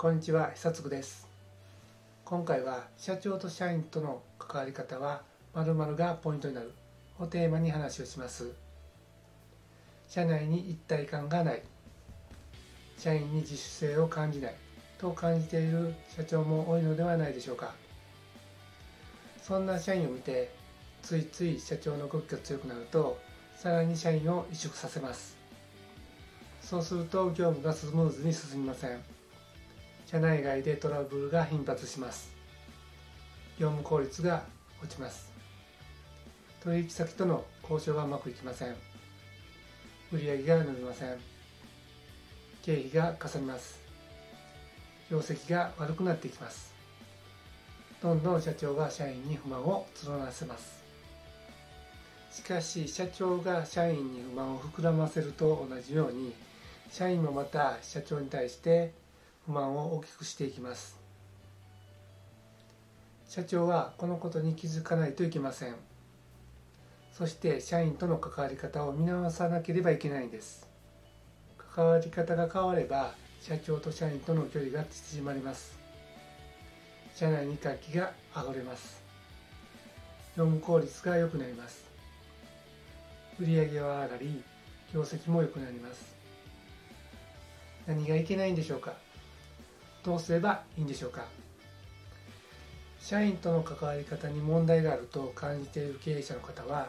こんにちは久津です。今回は社長と社員との関わり方は〇〇がポイントになるをテーマに話をします。社内に一体感がない社員に自主性を感じないと感じている社長も多いのではないでしょうか。そんな社員を見てついつい社長の動きが強くなるとさらに社員を萎縮させます。そうすると業務がスムーズに進みません。社内外でトラブルが頻発します。業務効率が落ちます。取引先との交渉がうまくいきません。売上が伸びません。経費がかさみます。業績が悪くなっていきます。どんどん社長が社員に不満を募らせます。しかし社長が社員に不満を膨らませると同じように社員もまた社長に対して不満を大きくしていきます。社長はこのことに気づかないといけません。そして社員との関わり方を見直さなければいけないんです。関わり方が変われば社長と社員との距離が縮まります。社内に活気が上がれます。業務効率が良くなります。売上は上がり業績も良くなります。何がいけないんでしょうか？どうすればいいんでしょうか？社員との関わり方に問題があると感じている経営者の方は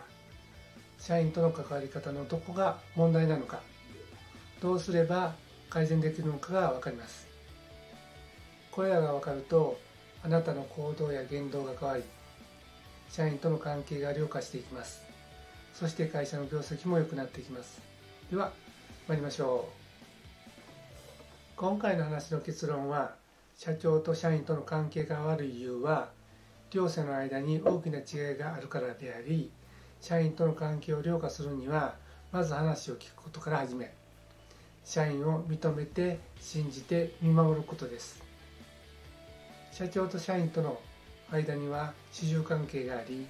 社員との関わり方のどこが問題なのかどうすれば改善できるのかが分かります。これらが分かるとあなたの行動や言動が変わり社員との関係が良化していきます。そして会社の業績も良くなっていきます。では参りましょう。今回の話の結論は社長と社員との関係が悪い理由は両者の間に大きな違いがあるからであり社員との関係を良化するにはまず話を聞くことから始め社員を認めて信じて見守ることです。社長と社員との間には主従関係があり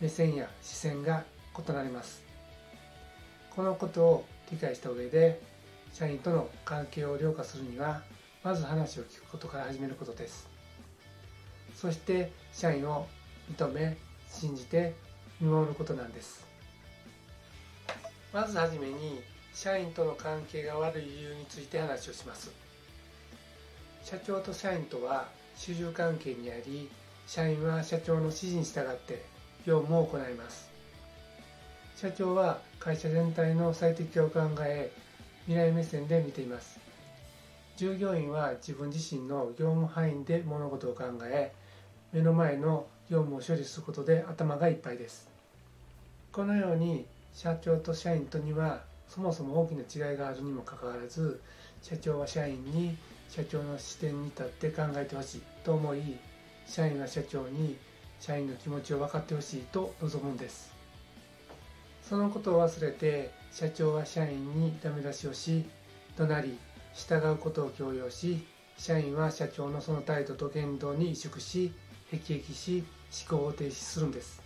目線や視線が異なります。このことを理解した上で社員との関係を良化するにはまず話を聞くことから始めることです。そして社員を認め信じて見守ることなんです。まずはじめに社員との関係が悪い理由について話をします。社長と社員とは主従関係にあり社員は社長の指示に従って業務を行います。社長は会社全体の最適化を考え未来目線で見ています。従業員は自分自身の業務範囲で物事を考え目の前の業務を処理することで頭がいっぱいです。このように社長と社員とにはそもそも大きな違いがあるにもかかわらず社長は社員に社長の視点に立って考えてほしいと思い社員は社長に社員の気持ちを分かってほしいと望むんです。そのことを忘れて社長は社員にダメ出しをし怒鳴り従うことを強要し社員は社長のその態度と言動に萎縮し辟易し思考を停止するんです。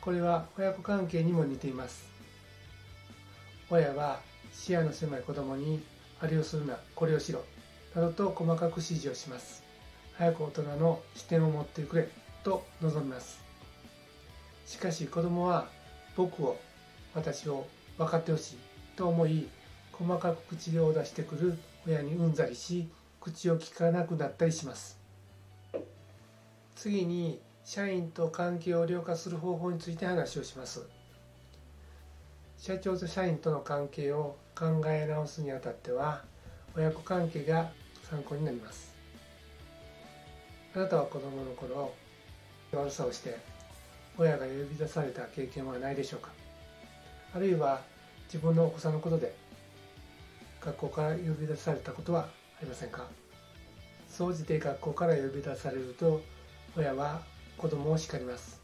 これは親子関係にも似ています。親は視野の狭い子供にあれをするなこれをしろなどと細かく指示をします。早く大人の視点を持ってくれと望みます。しかし子供は僕を私を分かってほしいと思い細かく口を出してくる親にうんざりし口を聞かなくなったりします。次に社員と関係を良化する方法について話をします。社長と社員との関係を考え直すにあたっては親子関係が参考になります。あなたは子供の頃悪さをして親が呼び出された経験はないでしょうか？あるいは自分のお子さんのことで学校から呼び出されたことはありませんか？総じて学校から呼び出されると親は子供を叱ります。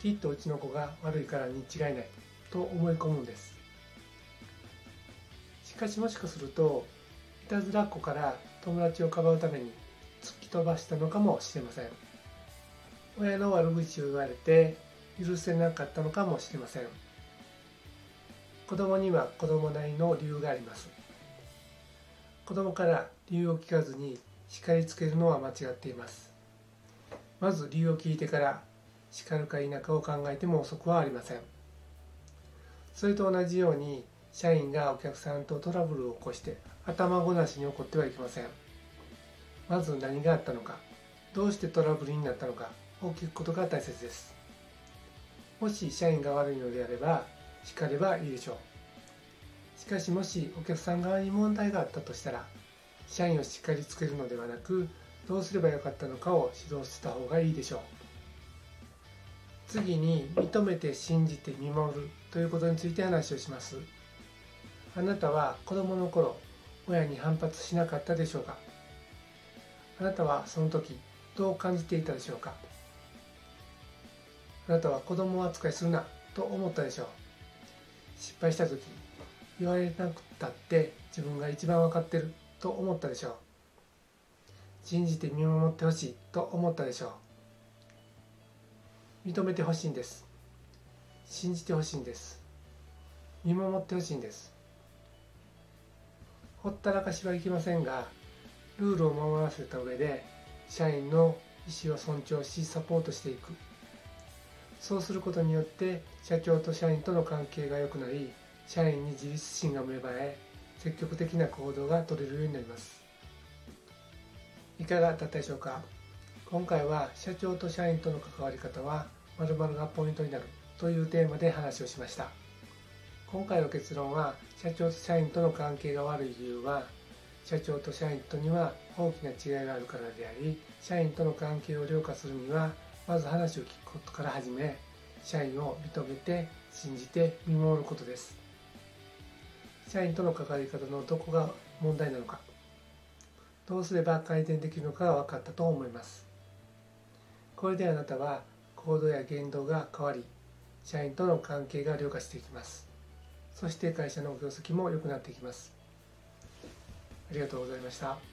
きっとうちの子が悪いからに違いないと思い込むんです。しかしもしかするといたずらっ子から友達をかばうために突き飛ばしたのかもしれません。親の悪口を言われて許せなかったのかもしれません。子供には子供なりの理由があります。子供から理由を聞かずに叱りつけるのは間違っています。まず理由を聞いてから叱るか否かを考えても遅くはありません。それと同じように社員がお客さんとトラブルを起こして頭ごなしに怒ってはいけません。まず何があったのかどうしてトラブルになったのかを聞くことが大切です。もし社員が悪いのであれば叱ればいいでしょう。しかしもしお客さん側に問題があったとしたら社員を叱りつけるのではなくどうすればよかったのかを指導した方がいいでしょう。次に認めて信じて見守るということについて話をします。あなたは子供の頃親に反発しなかったでしょうか。あなたはその時どう感じていたでしょうか。あなたは子供扱いするなと思ったでしょう。失敗した時言われなくたって自分が一番分かってると思ったでしょう。信じて見守ってほしいと思ったでしょう。認めてほしいんです。信じてほしいんです。見守ってほしいんです。ほったらかしはいけませんがルールを守らせた上で社員の意思を尊重しサポートしていく。そうすることによって社長と社員との関係が良くなり社員に自立心が芽生え積極的な行動が取れるようになります。いかがだったでしょうか？今回は社長と社員との関わり方は〇〇がポイントになるというテーマで話をしました。今回の結論は社長と社員との関係が悪い理由は社長と社員とには大きな違いがあるからであり社員との関係を良化するにはまず話を聞くことから始め社員を認めて信じて見守ることです。社員との関わり方のどこが問題なのかどうすれば改善できるのかが分かったと思います。これであなたは行動や言動が変わり社員との関係が良化していきます。そして会社の業績も良くなっていきます。ありがとうございました。